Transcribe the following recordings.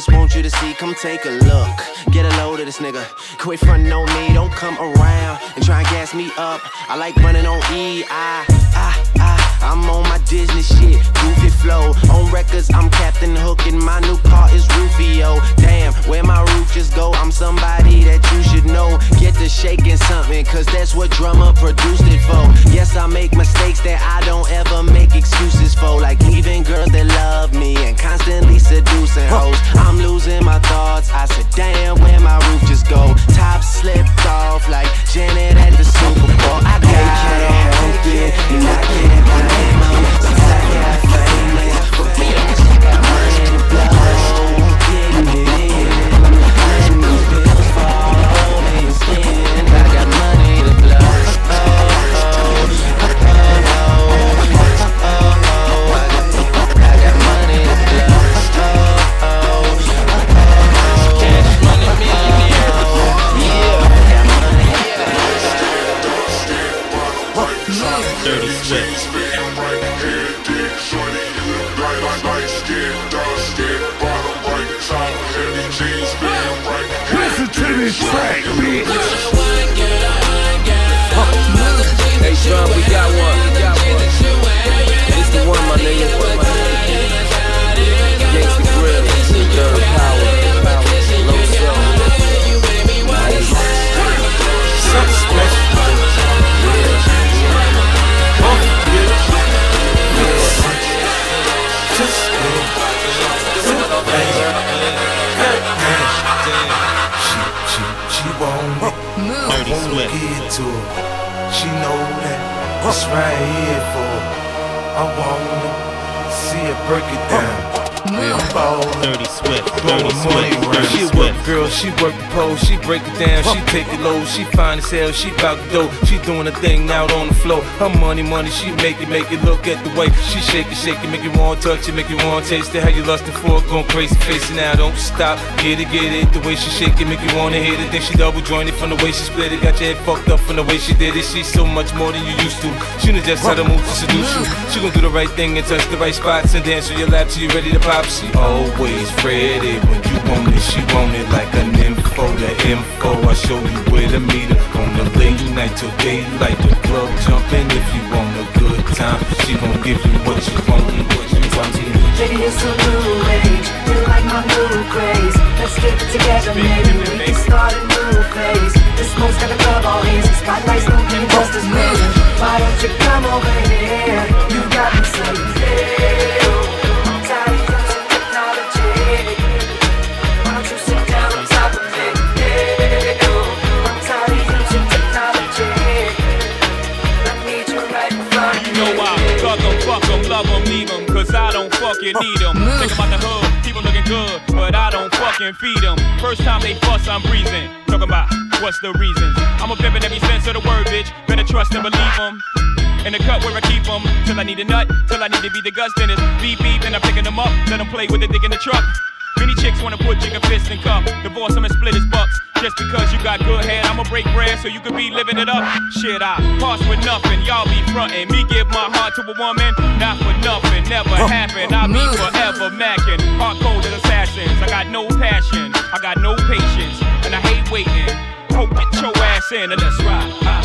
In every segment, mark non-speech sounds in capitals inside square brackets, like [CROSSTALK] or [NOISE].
just want you to see. Come take a look. Get a load of this nigga. Quit frontin' on me. Don't come around and try and gas me up. I like running on E. I, I. I'm on my Disney shit, goofy flow. On records, I'm Captain Hook, and my new car is Rufio. Damn, where my roof just go? I'm somebody that you should know. Get to shaking something, cause that's what drummer produced it for. Yes, I make mistakes that I don't ever make excuses for. Like leaving girls that love me and constantly seducing hoes. I'm losing my thoughts. I said, damn, where my roof just go? Top slipped off like Janet at the Super Bowl. I gotta help it, and I can't blame 'em since I got famous. Bitch, I Wanna get to her. She know that it's right here for her. I wanna see her break it down. Dirty Swift. Dirty money Swift. around. Dirty She work girl, she work the pole, she break it down, she take it low, she fine as hell, she bout to dough, she doing a thing out on the floor. Her money, money, she make it, make it look at the way she shake it, shake it, make you want to touch it, make you want to taste it. How you lustin' for it, going crazy, facing now, don't stop, get it, get it. The way she shake it, make you wanna hit it. Then she double jointed from the way she split it, got your head fucked up from the way she did it. She's so much more than you used to. She knows just how to move to seduce you. She gon' do the right thing and touch the right spots and dance on your lap till you ready to pop. She always ready when you want it. She want it like an info, the info. I show you where to meet her on the late night till daylight. The club jumping if you want a good time. She gon' give you what you want, what you want. Baby, it's a new age. You like my new craze. Let's get it together, maybe we can start a new phase. This smoke's got a club all hazy. Spotlights looking just as crazy. Why don't you come over here? You got me saying, don't fucking need them. Think about the hood, people looking good, but I don't fucking feed them. First time they fuss, I'm breathing. Talking about what's the reasons. I'm a pimp in every sense of the word, bitch. Better trust and believe them. in the cut where I keep them. Till I need a nut, till I need to be the guts, then it's beep beep, and I'm picking them up. Let them play with it, dick in the truck. Many chicks wanna put jigger fist in cup. Divorce him and split his bucks. Just because you got good head, I'ma break bread so you can be living it up. Shit, I pass with nothing. Y'all be frontin'. Me give my heart to a woman, not for nothing. Never happen. I'll be forever macking. Hard coded assassins. I got no passion. I got no patience. And I hate waiting. Hope get your ass in and let's ride.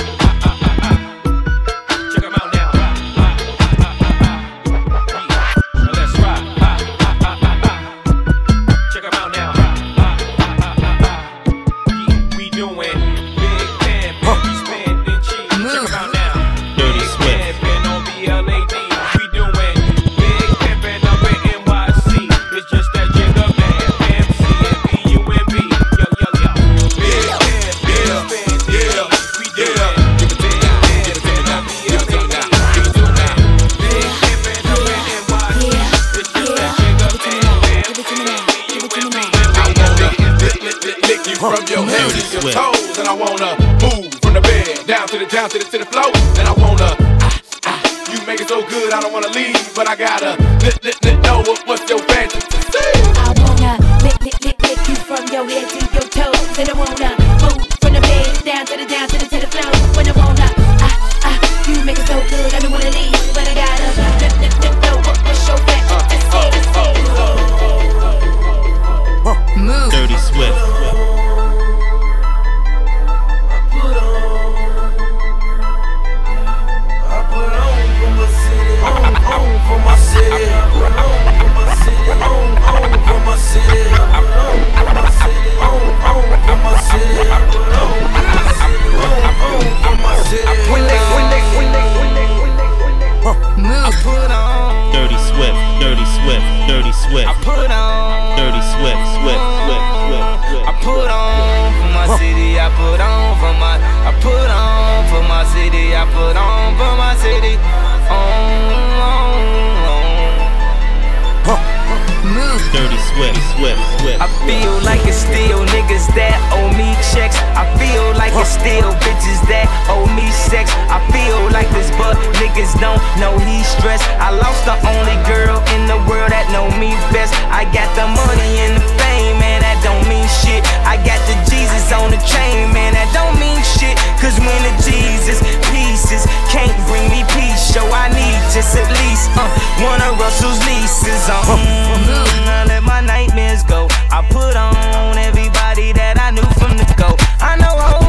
Swift. Swift. I feel like it's still niggas that owe me checks. I feel like it's still bitches that owe me sex. I feel like this, but niggas don't know he's stressed. I lost the only girl in the world that know me best. I got the money and the fame, man, that don't mean shit. I got the Jesus on the chain, man, that don't mean shit. Cause when the Jesus pieces can't bring me peace, so I need just at least uh, one of Russell's nieces. Uh, mm, I let my nightmares go. I put on everybody that I knew from the go. I know hoes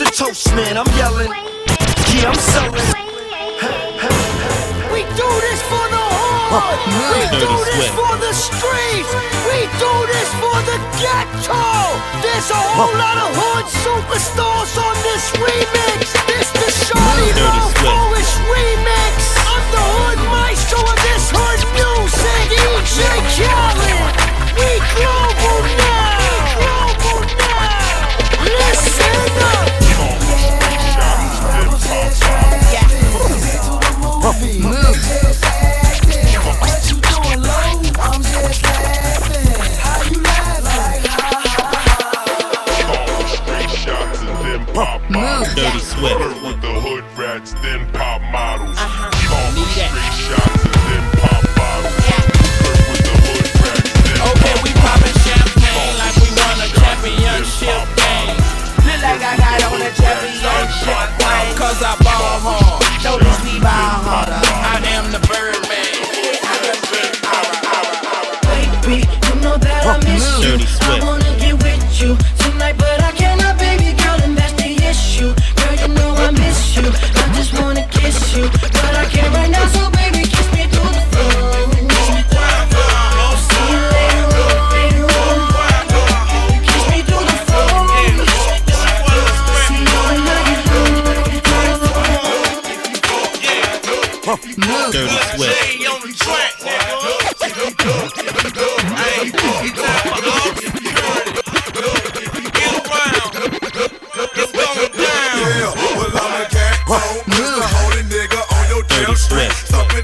also Mr. Toastman. I'm yelling, yeah, I'm selling. We do this for the hood. [LAUGHS] We do this for the streets. We do this for the ghetto. There's a whole lot of hood superstars on this remix. This the Shawty Love. Polish remix. I'm the hood maestro of this hood music. DJ Khaled. We global now. with. With the hood rats, then pop models. Uh-huh. Call straight shots and then pop bottles. Yeah. With the hood rats, then okay, pop we popping champagne like we won a championship game. Look like I got on a championship plane. Cause I ball hard. Know these ball harder. I am the Birdman. Baby, you know that I miss you. I wanna get with you.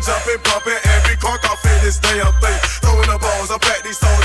jumping, pumping, every crunk I feel this damn up. Throwing the balls, I pack these souls.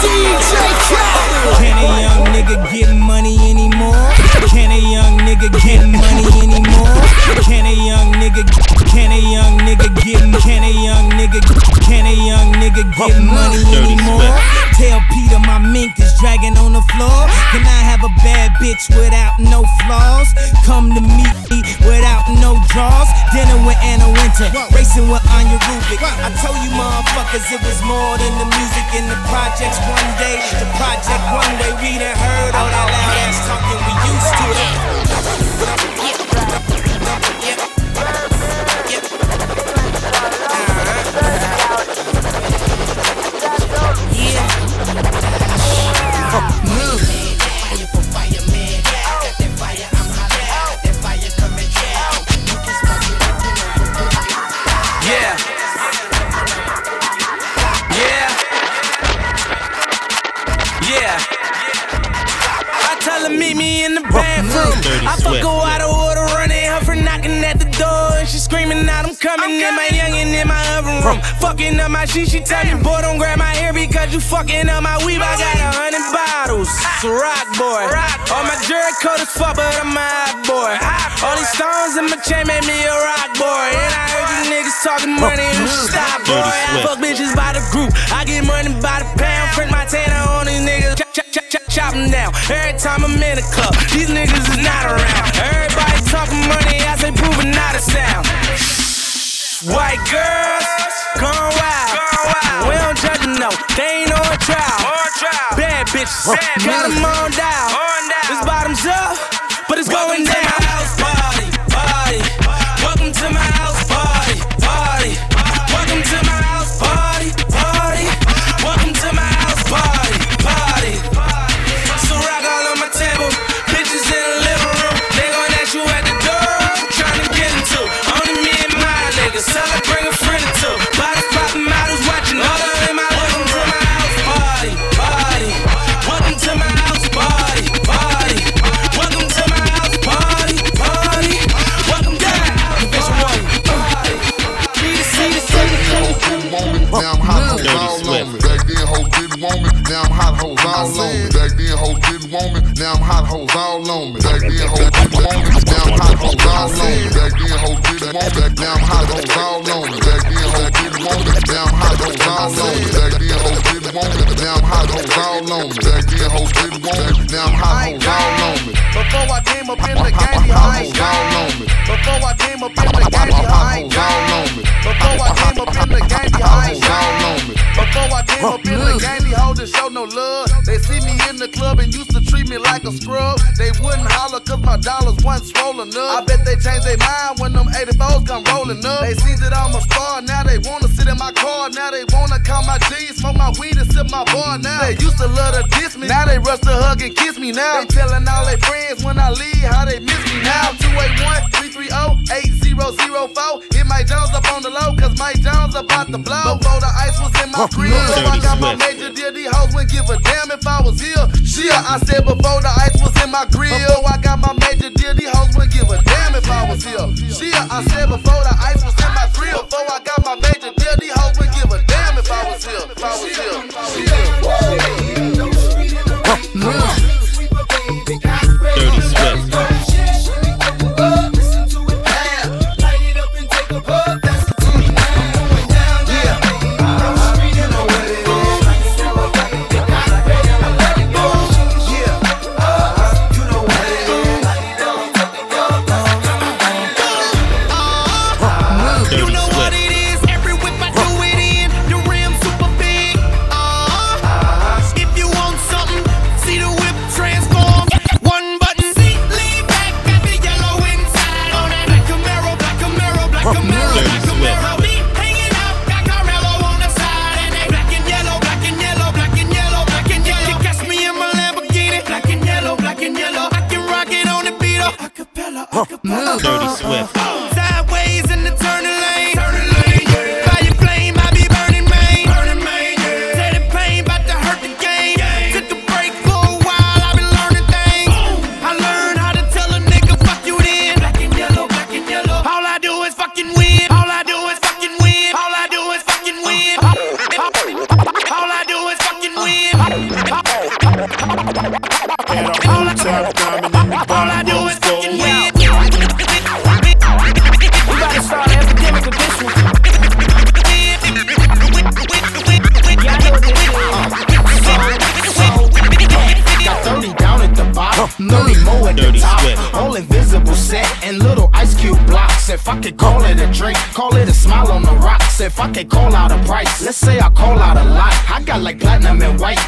Can a young nigga get money anymore? Can a young nigga get money anymore? Can a young nigga? Can a young nigga get? Can a young nigga? Can a young nigga get money anymore? Tell Peter my mink dragging on the floor. Can I have a bad bitch without no flaws? Come to meet me without no draws. Dinner with Anna Wintour, racing with Anja Rubik. I told you motherfuckers it was more than the music in the projects. One day, the project one day, we done heard all that loud ass talking we used to. It. from fucking up my shit. She tell me, boy, don't grab my hair because you fucking up my weave. I got a hundred bottles. It's a rock boy. All my jerk coat is fuck, but I'm a hot boy. All these stones in my chain made me a rock boy. And I heard you niggas talking money and stop, boy. I fuck bitches by the group. I get money by the pound. Print my tanner on these niggas. Chop, chop, chop, chop, chop them down. Every time I'm in the club, these niggas is not around. Everybody talking money as they proving not a sound. White girls gone wild. We don't judge them, no, they ain't on trial. Bad bitches, Bad got them on down. This bottom's up, but it's going down. Dollars wasn't swollen up. I bet they change their mind when them 84s come rolling up. They see that I'm a star, now they wanna sit in my car. Now they wanna call my G, smoke my weed and sip my bar. Now they used to love to diss me, now they rush to hug and kiss me. Now they telling all their friends when I leave how they miss me. Now 281 330 8004. Mike Jones up on the low, cause Mike Jones about to blow. Before the ice was in my crib, so I got my major deal. These hoes wouldn't give a damn if I was here. Shit, I said before the ice was in my grill. I got my major deal, these hoes wouldn't give a damn if I was here. Shit, I said before the ice was in my grill. Before I got my major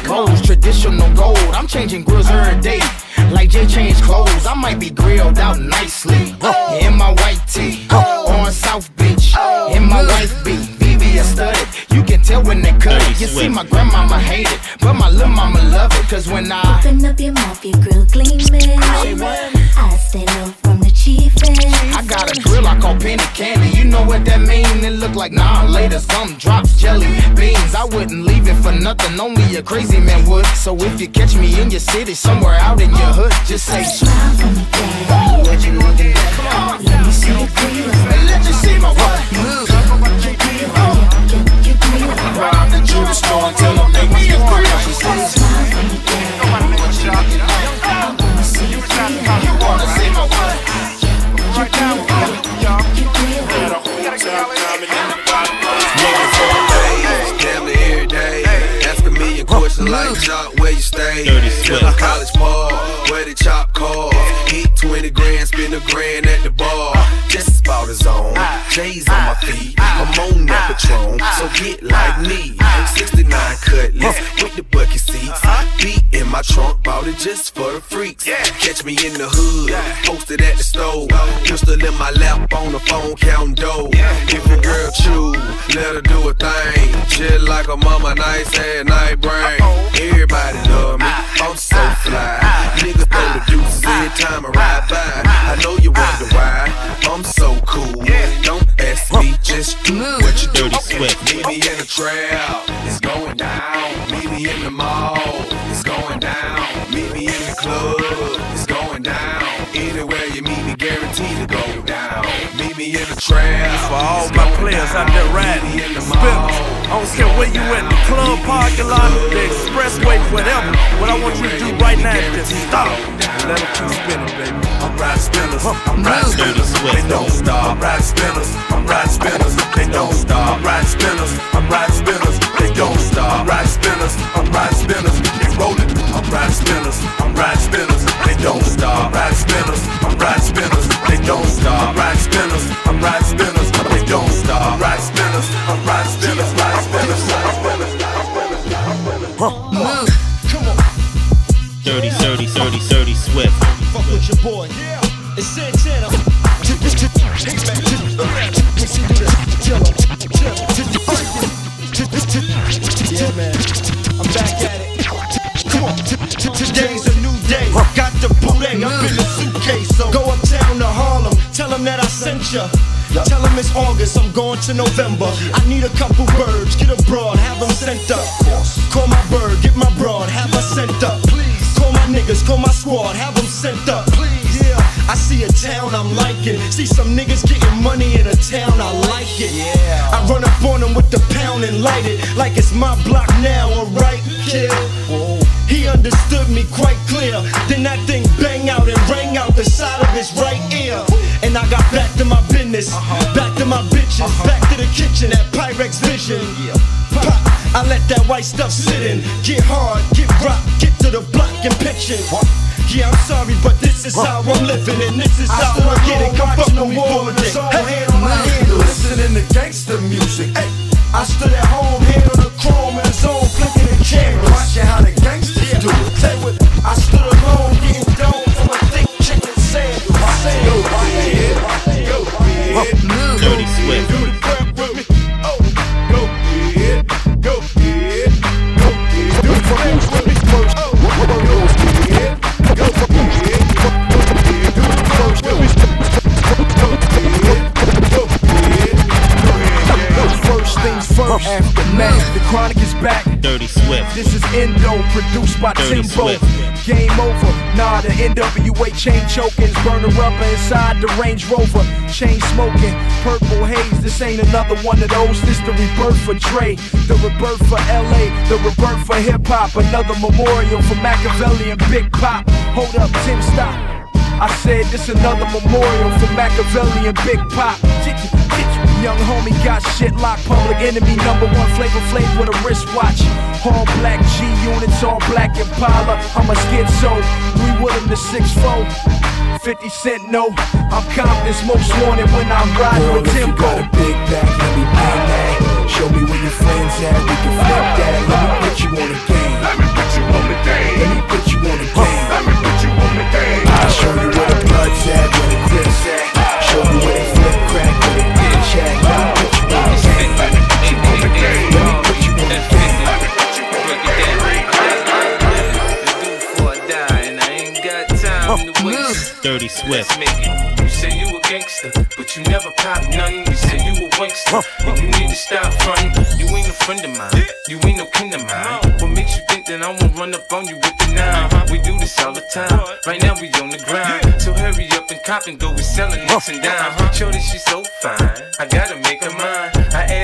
platinum and white gold, traditional gold. I'm changing grills every day. Like Jay changed clothes, I might be grilled out nicely. Oh. In my white tee, oh. on South Beach. Oh. In my wife beat, VVS studded. You can tell when they cut it. You see, my grandmama hate it, but my little mama love it. Cause when I Open up your mouth, your grill gleaming. I stay low from the chiefin'. Got a grill I call penny candy. You know what that mean? It look like nah later. Some drops jelly beans. I wouldn't leave it for nothing. Only a crazy man would. So if you catch me in your city, somewhere out in your hood, just say smile for me. What you looking at? Come on. Let me see your let you see my what? Rob the jewelry store and tell make me a said smile for me, daddy. What? Niggas on days, damn near every day. Asking me a question like, Joc, where you stay? Dirty Till a college ball, where they chop cars. Hit 20 grand, spend a grand at the bar. Just about. J's on my feet, I'm on that Patron, so get like me. 69 cutlass with the bucket seats. Beat in my trunk, bought it just for the freaks. Catch me in the hood, posted at the stove. Pistol in my lap on the phone, counting dough. If your girl chew, let her do a thing. Chill like a mama, nice head, night brain. Everybody love me, I'm so fly. Niggas throw the deuces every time I ride by. I know you wonder why, I'm so cool. Don't ask me, just do what you do. Meet me in the trap, it's going down. Meet me in the mall, it's going down. Meet me in the club, it's going down. Anywhere you meet me, guaranteed to go me in the trap. For all my players out there riding. I don't care where you at, the club, parking lot, the expressway, whatever. What I want you to do right now is just stop let them keep spinning, baby. I'm riding spinners, I'm riding spinners, they don't stop. I'm riding spinners, I'm riding spinners, they don't stop. I'm riding spinners, I'm riding spinners, they don't stop. I'm riding spinners, I'm riding spinners, they rolling. I'm riding spinners, I'm riding spinners, they don't stop. I'm riding spinners, I'm riding spinners, they don't stop. I'm riding spinners, I'm riding spinners, they don't stop. Ride spinners, I'm riding spinners, ride spinners, riding spinners, ride spinners, ride spinners. Move. Come on. Dirty, dirty, dirty, dirty, swift. Fuck with your boy. It's Santana. Yeah, man. I'm back at Today's a new day. Got the booty up in the suitcase. So go uptown to Harlem. Tell them that I sent ya. Tell them it's August, I'm going to November. I need a couple birds, get a broad, have them sent up. Call my bird, get my broad, have her sent up. Please. Call my niggas, call my squad, have them sent up. Yeah, I see a town I'm liking. See some niggas getting money in a town, I like it. Yeah. I run up on them with the pound and light it like it's my block now, alright, kid? He understood me quite clear. Then that thing bang out and rang out the side of his right ear. And I got back to my business, uh-huh. back to my bitches, uh-huh. back to the kitchen at Pyrex Vision. Pop, I let that white stuff sit in. Get hard, get rock, get to the block and pitching. Yeah, I'm sorry, but this is how I'm living, and this is how I get it. Come fuck the war with it. Hey, listening to gangster music. Hey, I stood at home, hand This is Endo, produced by Timbo. Game over. Nah, the NWA chain choking. Burner rubber inside the Range Rover. Chain smoking. Purple haze. This ain't another one of those. This the rebirth for Dre. The rebirth for LA. The rebirth for hip hop. Another memorial for Makaveli and Big Pop. Hold up, Tim, stop. I said this another memorial for Makaveli and Big Pop. Young homie got shit locked. Public enemy number one flavor flavor with a wristwatch. All black G units, all black Impala. I'm a schizo. Louis Willem the 6'4. 50 Cent no. I'm Compton's most wanted when I'm riding Girl, with if you Timbo. got a big back, let me bang that. Show me where your friends at, we can flip that. Let me put you on the game. Let me put you on the game. Let me put you on the game. Dirty Swift. Let's make it. You say you a gangster, but you never pop none. You say you a wankster, and you need to stop frontin'. You ain't a friend of mine, you ain't no kin of mine. What makes you think that I won't run up on you with the nine? Uh-huh. We do this all the time. Right now we on the grind, so hurry up and cop and go. We and dime. Uh-huh. Shorty, she so fine. I gotta make her mine.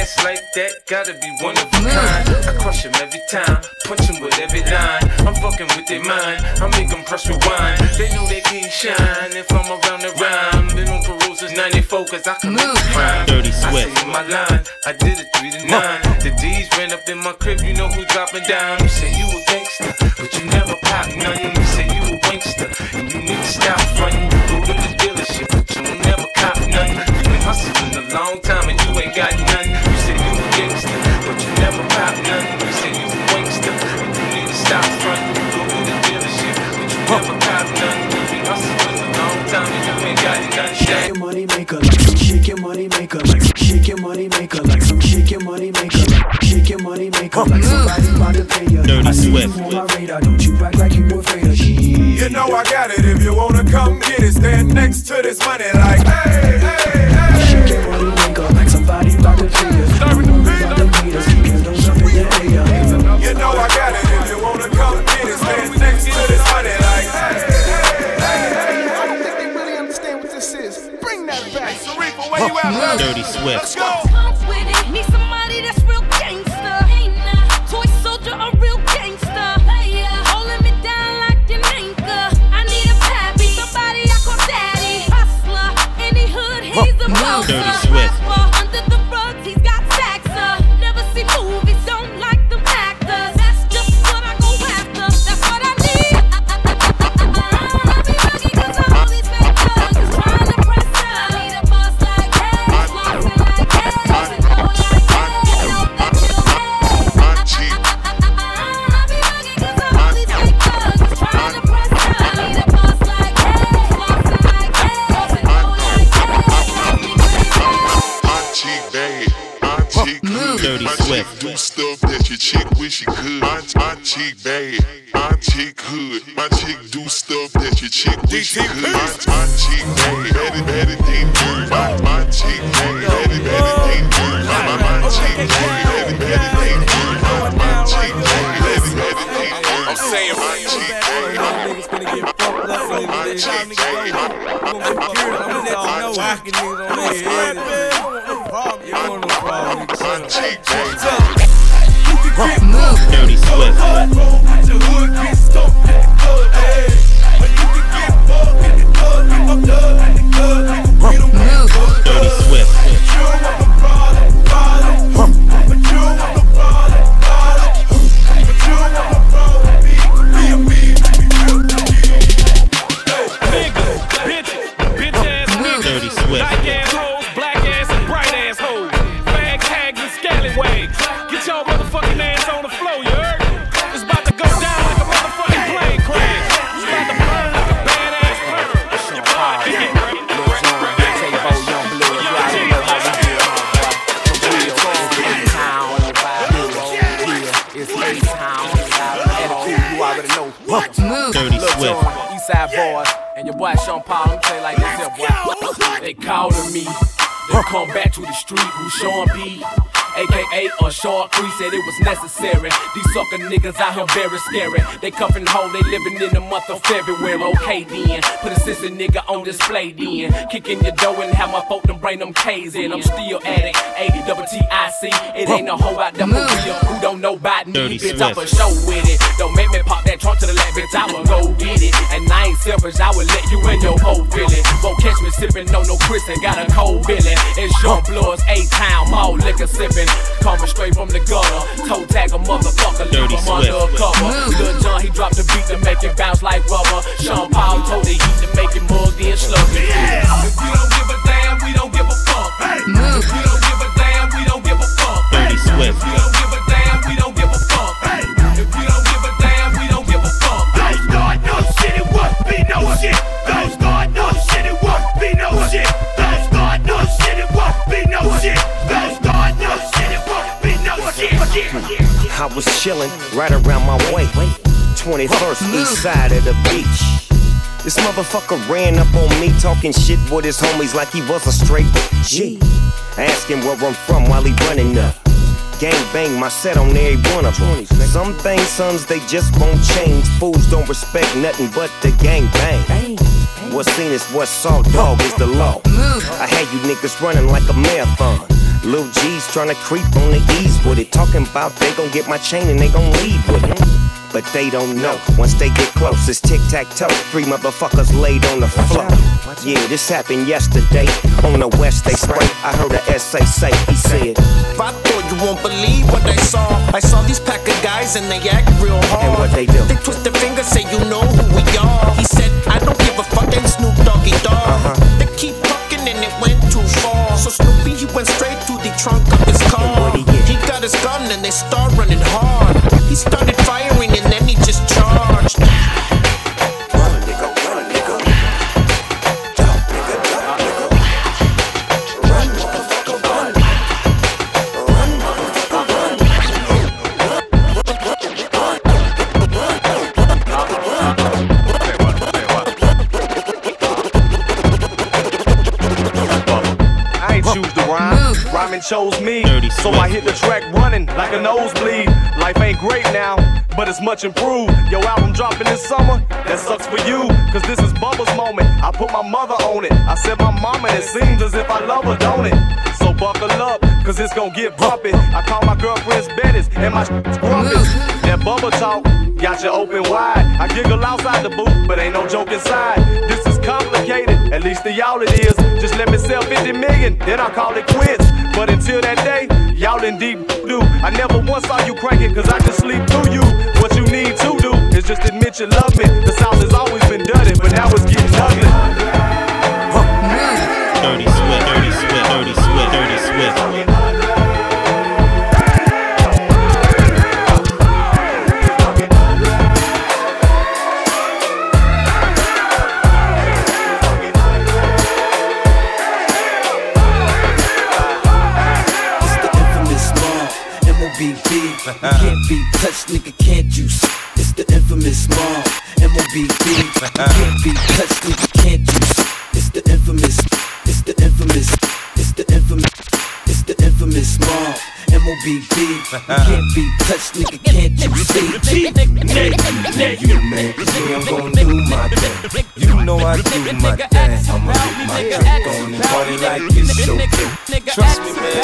I ass like that, gotta be one of a kind. I crush him every time, punch him with every line. I'm fucking with their mind, I make them press rewind. They know they can't shine if I'm around the rhyme. Been on parole since 94, cause I commit the crime. Dirty I Swift. say in my line, I did it 3 to 9. The D's ran up in my crib, you know who dropping down. You say you a gangster, but you never pop none. You say you a wankster, and you need to stop frontin'. Go to the dealership, but you don't never cop none. You been hustling a long time and you ain't got none. Ain't. Shake your money maker like shake your money maker like shake your money maker like some shake your money maker like shake your money maker like somebody about to pay you. Dirty I see Swift. you on my radar, don't you act like you afraid of shit. You know I got it. If you wanna come get it, stand next to this money like hey, hey, Dirty Swift. Your Who Sean B? AKA a short crease said it was necessary. These sucker niggas out here very scary. They cuffin' home, they living in the month of February. Okay then, put a sister nigga on display then. Kick in your door and have my folk them bring them K's in. I'm still at it. A double T I C. It ain't no hoe out there for real who don't know about me. Bitch, I'm for show with it. Don't make me pop that trunk to the left, bitch. I will go get it. And I ain't selfish, I will let you in your whole feeling. Won't catch me sippin' on no Chris and got a cold Billy. It's YoungBloodZ A Town, mall liquor sipping. Coming straight from the gutter. Toe tag a motherfucker, leave Dirty him under a cover. Lil Jon, he dropped the beat to make it bounce like rubber. Sean Paul told the heat to make it mug then sluggy. If we don't give a damn, we don't give a fuck. If we don't give a damn, we don't give a fuck. Dirty Swift. I was chillin' right around my way. 21st east side of the beach. This motherfucker ran up on me talking shit with his homies like he was a straight G. Asking where I'm from while he running up. Gang bang my set on every one of them. Some things, sons, they just won't change. Fools don't respect nothing but the gang bang. What's seen is what's saw, dog is the law. I had you niggas running like a marathon. Lil G's tryna creep on the ease with it. Talking about they gon' get my chain and they gon' leave with it. But they don't know. Once they get close, it's tic tac toe. Three motherfuckers laid on the floor. Yeah, this happened yesterday. On the west, they spray. I heard a essay say, he said, I thought you won't believe what I saw. I saw these pack of guys and they act real hard. And what they do? They twist their fingers, say you know who we are. He said, I don't give a fuck, and Snoop Doggy Dogg. Uh-huh. Trunk of his car. He got his gun and they start running hard. He started chose me. So I hit the track running like a nosebleed. Life ain't great now, but it's much improved. Your album dropping this summer, that sucks for you. Cause this is Bubba's moment. I put my mother on it. I said my mama, it seems as if I love her, don't it? So buckle up, cause it's gonna get bumpy. I call my girlfriends Bettis and my [LAUGHS] shit's grumpy. That Bubba talk got you open wide. I giggle outside the booth, but ain't no joke inside. This is complicated, at least to y'all it is. Just let me sell 50 million, then I'll call it quits. But until that day, y'all in deep do. I never once saw you cranking, cause I just sleep through you. What you need to do is just admit you love me. The South has always been dirty, but now it's getting ugly. Dirty Swift, Dirty Swift, Dirty Swift, Dirty Swift. Touched, nigga, can't you see? It's the infamous mob. M.O.B.B. You can't be touched, nigga, can't M.O.B.B. You can't be touched, nigga, can't you see? You man, see I'm gon' do my thing. You know I do my thing. I'ma get my drink on and party like it's so good. Trust me, man.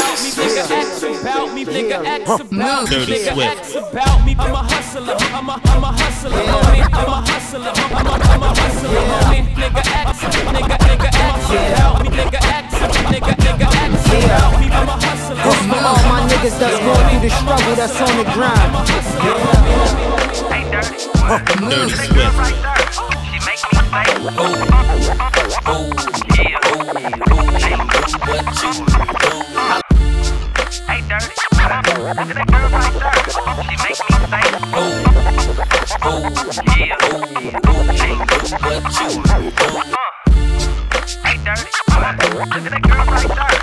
Dirty Swift. about me. I'm a hustler. I'm a, I'm a hustler. Homie. I'm a hustler. I'm a, I'm a hustler. Homie. Nigga ask, nigga, nigga ask about me. Nigga ask, nigga, all my niggas that's going through the struggle that's on the grind. Hey, dirty Swift. I like the way you do that right there. Dirty Switch Swift. your hips when you walk and let down your hair. Down your hair. I like the way you do that right there. Right there. Then you look when you talk and let me stir.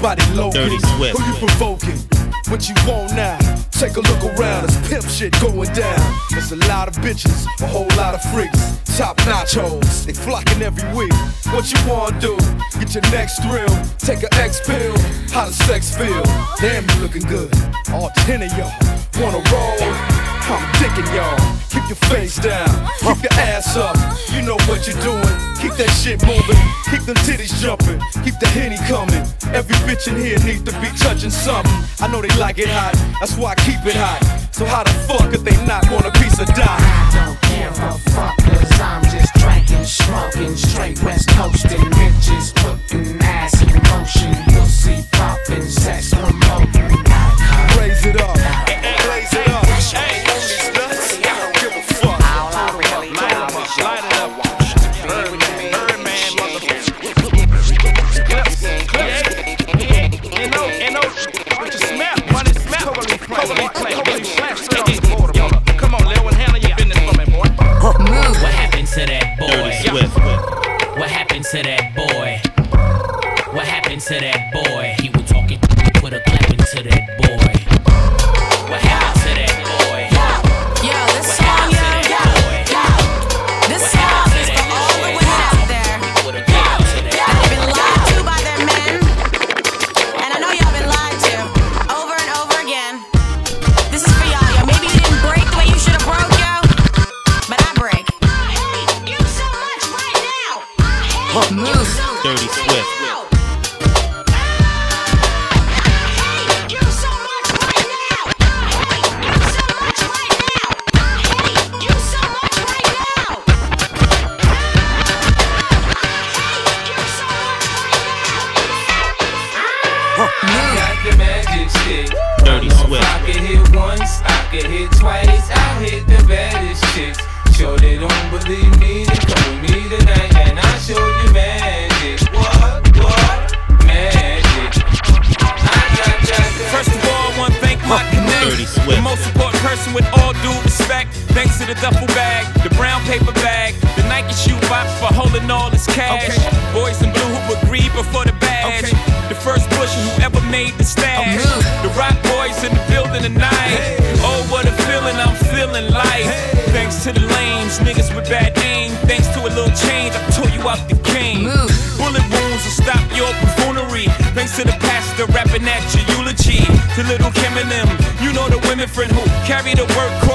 partying, ain't low. Dirty Swift. Who you provoking? What you want now? Take a look around, it's pimp shit going down. There's a lot of bitches, a whole lot of freaks. Top notch hoes, they flocking every week. What you wanna do? Get your next thrill, take a X pill. How does sex feel? Damn, you looking good. All ten of y'all wanna roll? I'm dicking y'all. Keep your face down, keep your ass up. You know what you're doing. Keep that shit moving, keep them titties jumping, keep the henny coming. Every bitch in here needs to be touching something. I know they like it hot, that's why I keep it hot. So how the fuck if they not want a piece of die? I don't give a fuck cause I'm just drinking, smoking, straight west coasting, bitches putting ass in motion, pussy popping, sex promoting. Raise it up, little Kim and them, you know the women friend who carry the work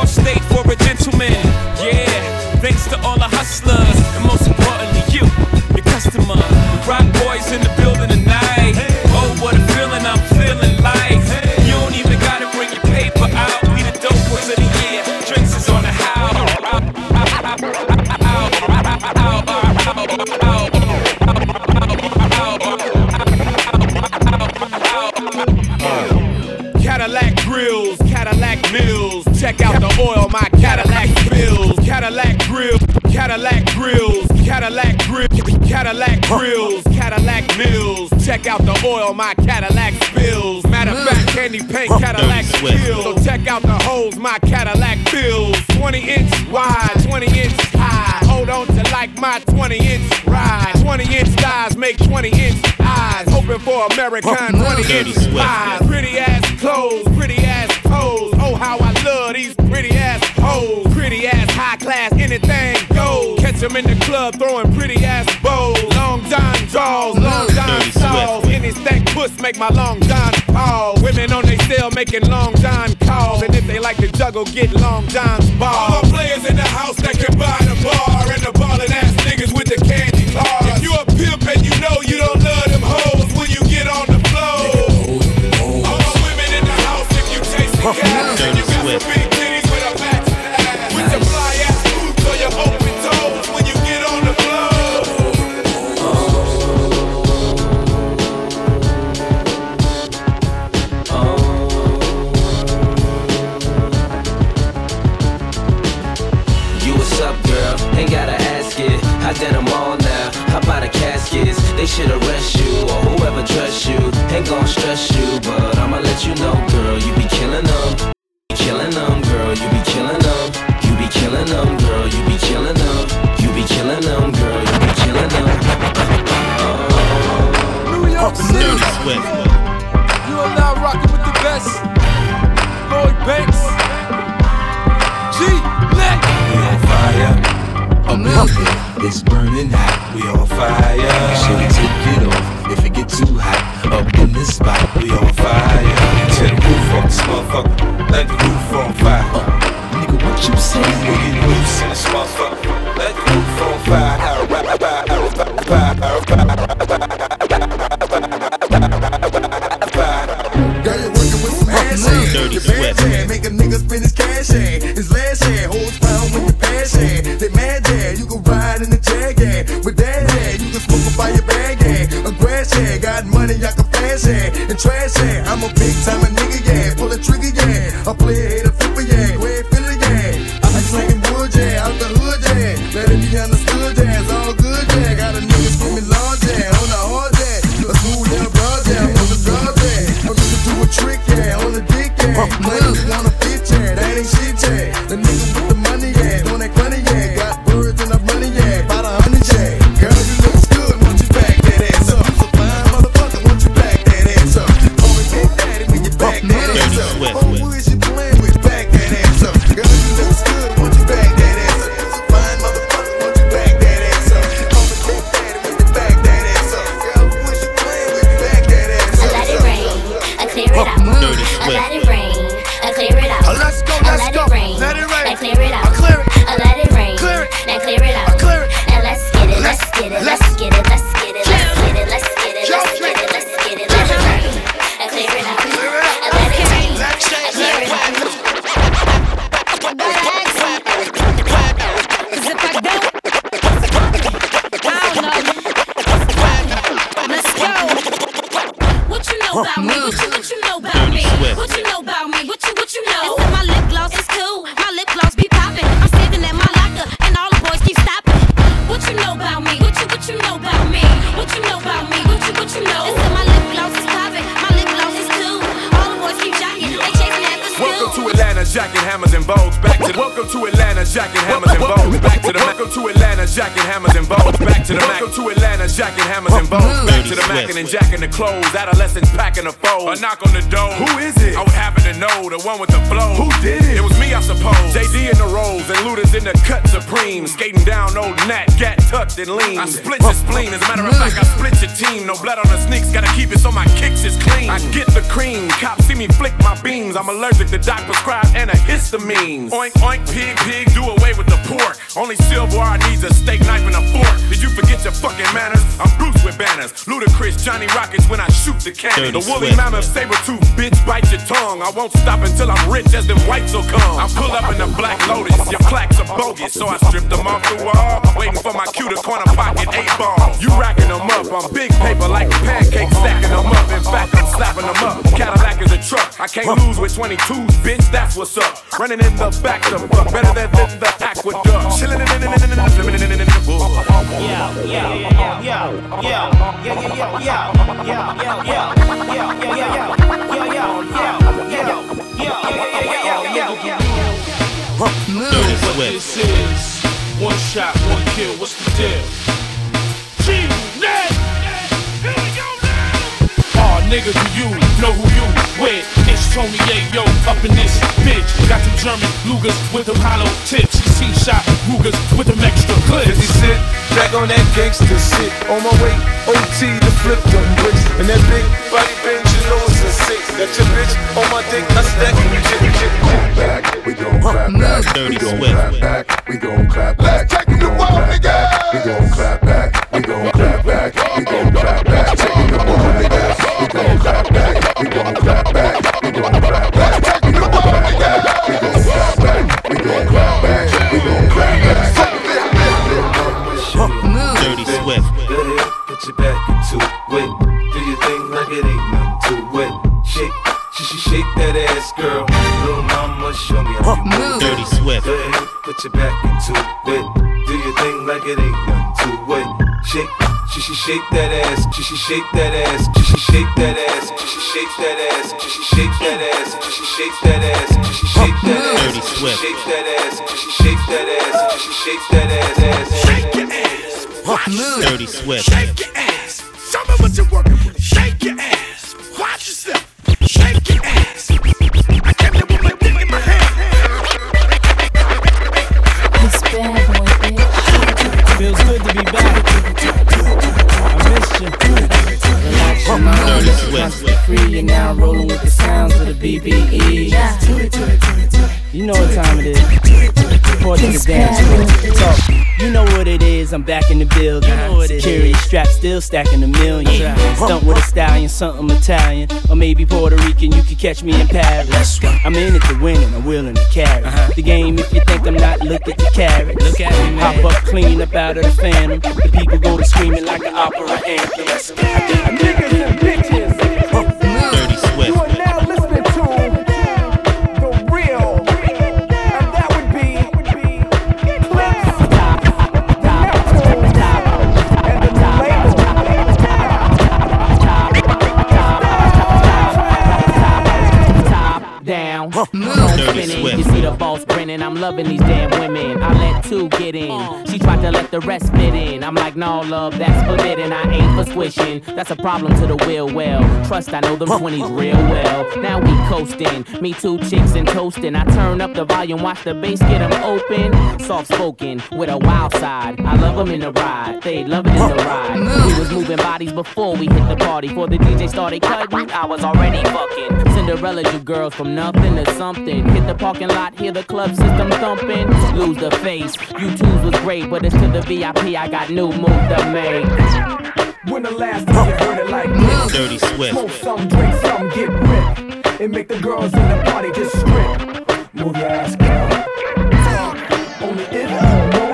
oil my Cadillac spills. Matter of fact, candy paint Cadillac skills. So check out the holes my Cadillac fills. 20 inch wide, 20 inch high. Hold on to like my 20 inch ride. 20 inch thighs make 20 inch eyes. Hoping for American 20 inch pies. Pretty ass clothes, pretty ass toes. Oh, how I love these pretty ass hoes. Pretty ass high class, anything goes. Catch 'em in the club throwing pretty ass bows. Long John draws, long John puss make my long John fall. Women on they cell making long John calls. And if they like to juggle, get long John's balls. All the players in the house that can buy the bar. And the ballin' ass niggas They should arrest you or whoever trusts you. Ain't gon' stress you, but I'ma let you know, girl. You be killing them. Killing them, girl. You be killing them. You be killing them, girl. You be killing them. You be killing them, girl. You be killing them. New York City. You are now rocking with the best. Lloyd Banks. G. Neck. We on fire. Up in here, it's burning hot. We on fire. Should we take it off if it get too hot? Up in this spot, we on fire. Tear the roof off this motherfucker. Let the roof on fire. Uh, nigga, what you say? We get loose in this motherfucker. Let the roof on fire. Jacking hammers and bows. Back to welcome to Atlanta, jacking hammers and bows. Back to the welcome to Atlanta, jacking hammers and bows. Back to the welcome to Atlanta, jacking hammers and bows. Back to the mackin' and jacking the clothes. Adolescents packing the foes. A knock on the door. Who is it? I would happen to know the one with the flow. Who did it? It was me, I suppose. JD in the rolls and looters in the cut supreme. Skating down old Nat, gat tucked and lean. I split your spleen. As a matter of fact, I split your team. No blood on the sneaks, gotta keep it so my kicks is clean. I get the cream. Cops see me flick my beams. I'm allergic to doc prescribed antihistamines. Oink, oink, pig, pig, do away with the pork. Only silverware needs a steak knife and a fork. Did you forget your fucking manners? I'm Bruce with banners. Ludacris, Johnny Rockets when I shoot the cannon. Dirty The woolly Swift. mammoth, saber tooth, bitch, bite your tongue. I won't stop until I'm rich as them whites will come. I pull up in the black lotus. Your plaques are bogus, so I stripped them off the wall. Waiting for my cue to corner pocket eight ball. You racking them up. I'm big paper like a pancake, stacking them up. In fact, I'm slapping them up. Cadillac is a truck. I can't lose with 22s, bitch. That's what's up. Running in the back the buck, better than, the aqueduct. Chilling in, in, in, in, in, in, in, in, in, the bull. Yeah, yeah, yeah, yeah, yeah, yeah, yeah, yeah, yeah, yeah, yeah, yeah, yeah, yeah, yeah, yeah. Dirty what this is. One shot, one kill. What's the deal? G-Unit. Aw, nigga, do you know who you with? It's Tony Yayo up in this bitch. Got them German Lugers with them hollow tips. C-shot Rugers with them extra clips. 50 cent, back on that gangster shit. On my way, OT to flip them bricks. And that big body bench, you know it's a six. Got your bitch on my dick, I stack you shake that ass. She she shake that ass. She she shake that ass. She she shake that ass. She she shake that ass. She she shake that ass. She she shake that ass. Dirty She Swift. shake that ass. She she shake that ass. She she shake that ass. Shake your ass. Dirty Swift. Shake your ass. I'm back in the building. Security strap still stacking a million. Stunt with a stallion, something Italian, or maybe Puerto Rican. You can catch me in Paris. I'm in it to win and I'm willing to carry the game. If you think I'm not, look at the carats. Look at me, Hop up clean up out of the phantom. The people go to screaming like an opera anthem. I think I think Germany. The boss grinning. I'm loving these damn women. I let two get in. She tried to let the rest fit in. I'm like, no, love, that's forbidden. I ain't for squishing. That's a problem to the will well. Trust, I know them 20s real well. Now we coasting. Me two chicks and toasting. I turn up the volume, watch the bass get them open. Soft spoken with a wild side. I love them in the ride. They love it in the ride. We was moving bodies before we hit the party. Before the DJ started cutting, I was already fucking. Cinderella, you girls from nothing to something. Hit the parking lot, hear the club system thumping. Lose the face. You twos was great, but it's to the VIP. I got new move to make. When the last time you heard it like this? Dirty Swift. Smoke some, drink some, get ripped. And make the girls in the party just strip. Move your ass, girl. Only if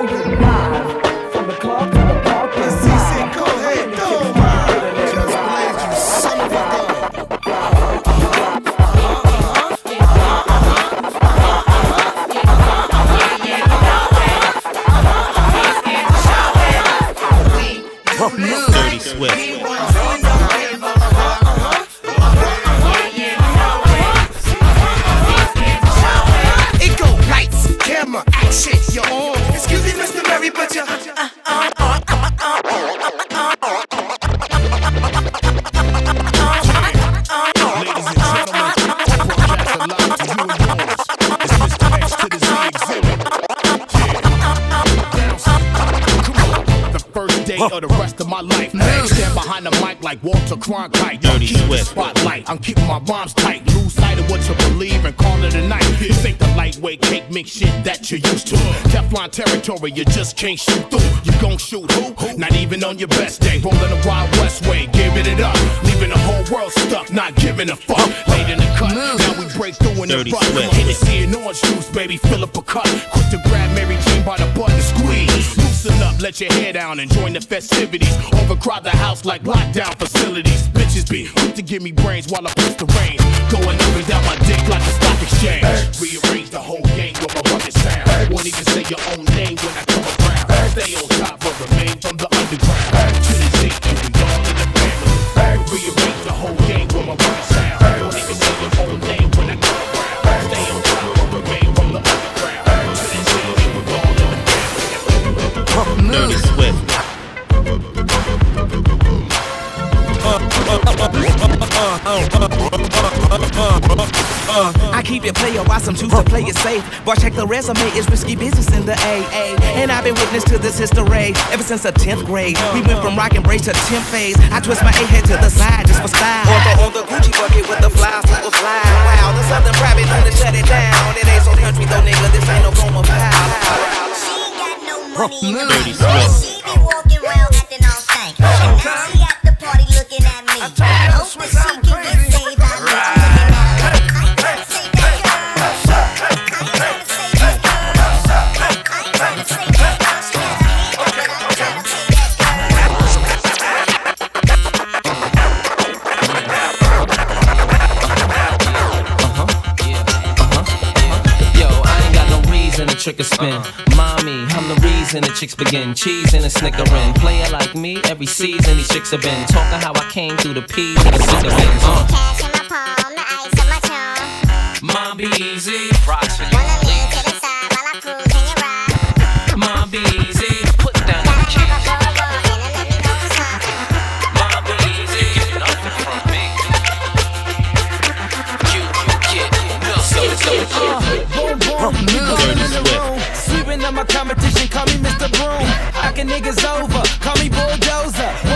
mic like Cronkite. Dirty Keep the Swift. spotlight. I'm keeping my bombs tight. Lose sight of what you believe and call it a night. This ain't the lightweight cake mix shit that you used to. Teflon territory, you just can't shoot through. You gon' shoot who? Not even on your best day. Rolling the Wild West way, giving it up. Leaving the whole world stuck, not giving a fuck. Late in the cut, now we break through in the Dirty rut. Swift. Hennessy and orange juice, baby, fill up a cup. Quick to grab Mary Jane by the butt and squeeze. Listen up, let your hair down and join the festivities. Overcrowd the house like lockdown facilities. Bitches be quick to give me brains while I push the rain. Going up and down my dick like a stock exchange. Rearrange the whole game with my rugged sound. Won't even say your own name when I come around. Stay on top, but remain from the underground. To Uh, I keep it player, why some choose to play it safe. Boy, check the resume, it's risky business in the AA. And I've been witness to this history ever since the 10th grade. We went from rock and brace to 10th phase. I twist my A head to the side just for style. On the, on the Gucci bucket with the fly, super fly. Wow, the Southern private known to shut it down. It ain't so country though, nigga, this ain't no form of power. Dirty Swift. She be walking around acting all stank. And now she at the party looking at me. Hope that she can trick or spin. Mommy, I'm the reason the chicks begin. Cheese and a snickering. Player like me, every season these chicks have been talking how I came through the P and the cigarettes. Uh. Cash in my palm, the ice in my charm. Mom, be easy. The room. Sweeping up my competition, call me Mr. Broom. Knocking niggas over, call me Bulldozer.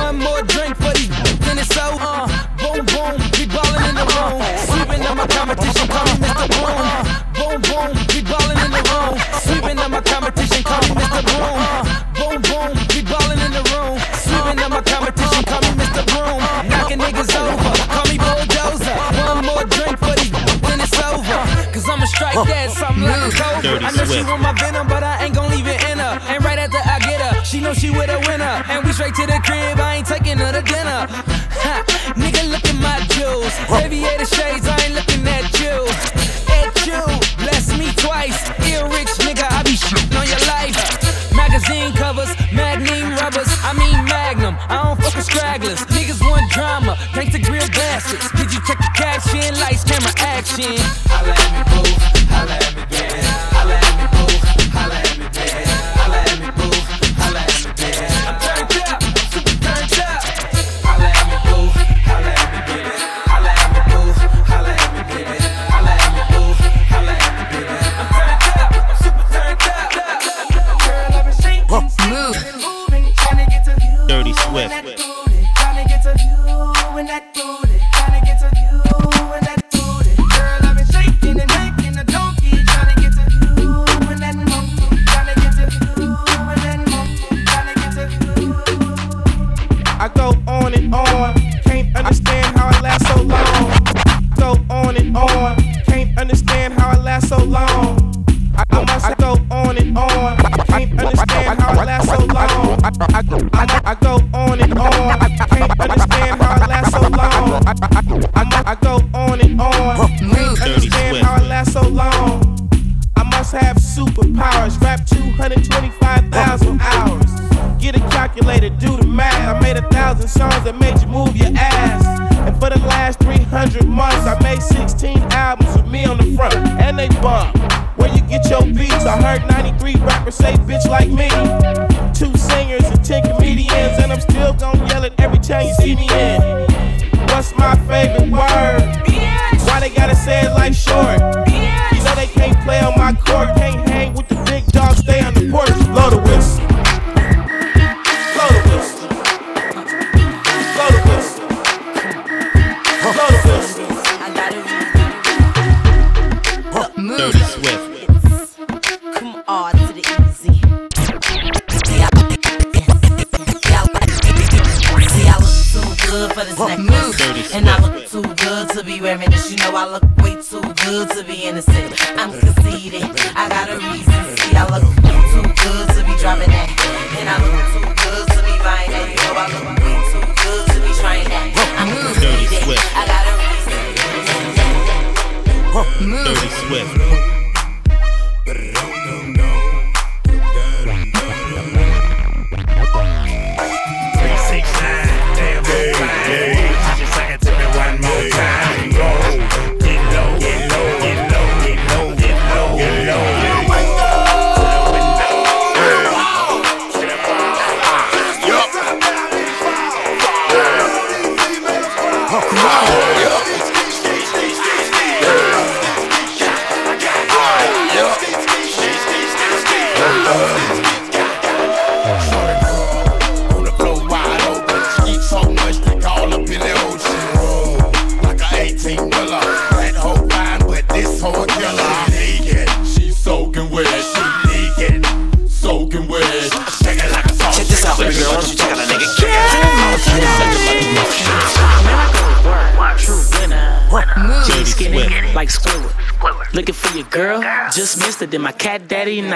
Cause I'ma that something like a cobra. Dirty I know she Swift. want my venom, but I ain't gon' leave it in her. And right after I get her, she know she with a winner. And we straight to the crib, I ain't taking her to dinner. Ha, nigga, look at my jewels. Aviator shades, I ain't looking at you. At you, bless me twice. Ear rich, nigga, I be shitting on your life. Magazine covers, magnum rubbers, I mean magnum. I don't fuck with stragglers. Niggas want drama, thanks to grill bastards. Did you check the caption? Lights, camera, action. I let me, boo. Swift. My daddy and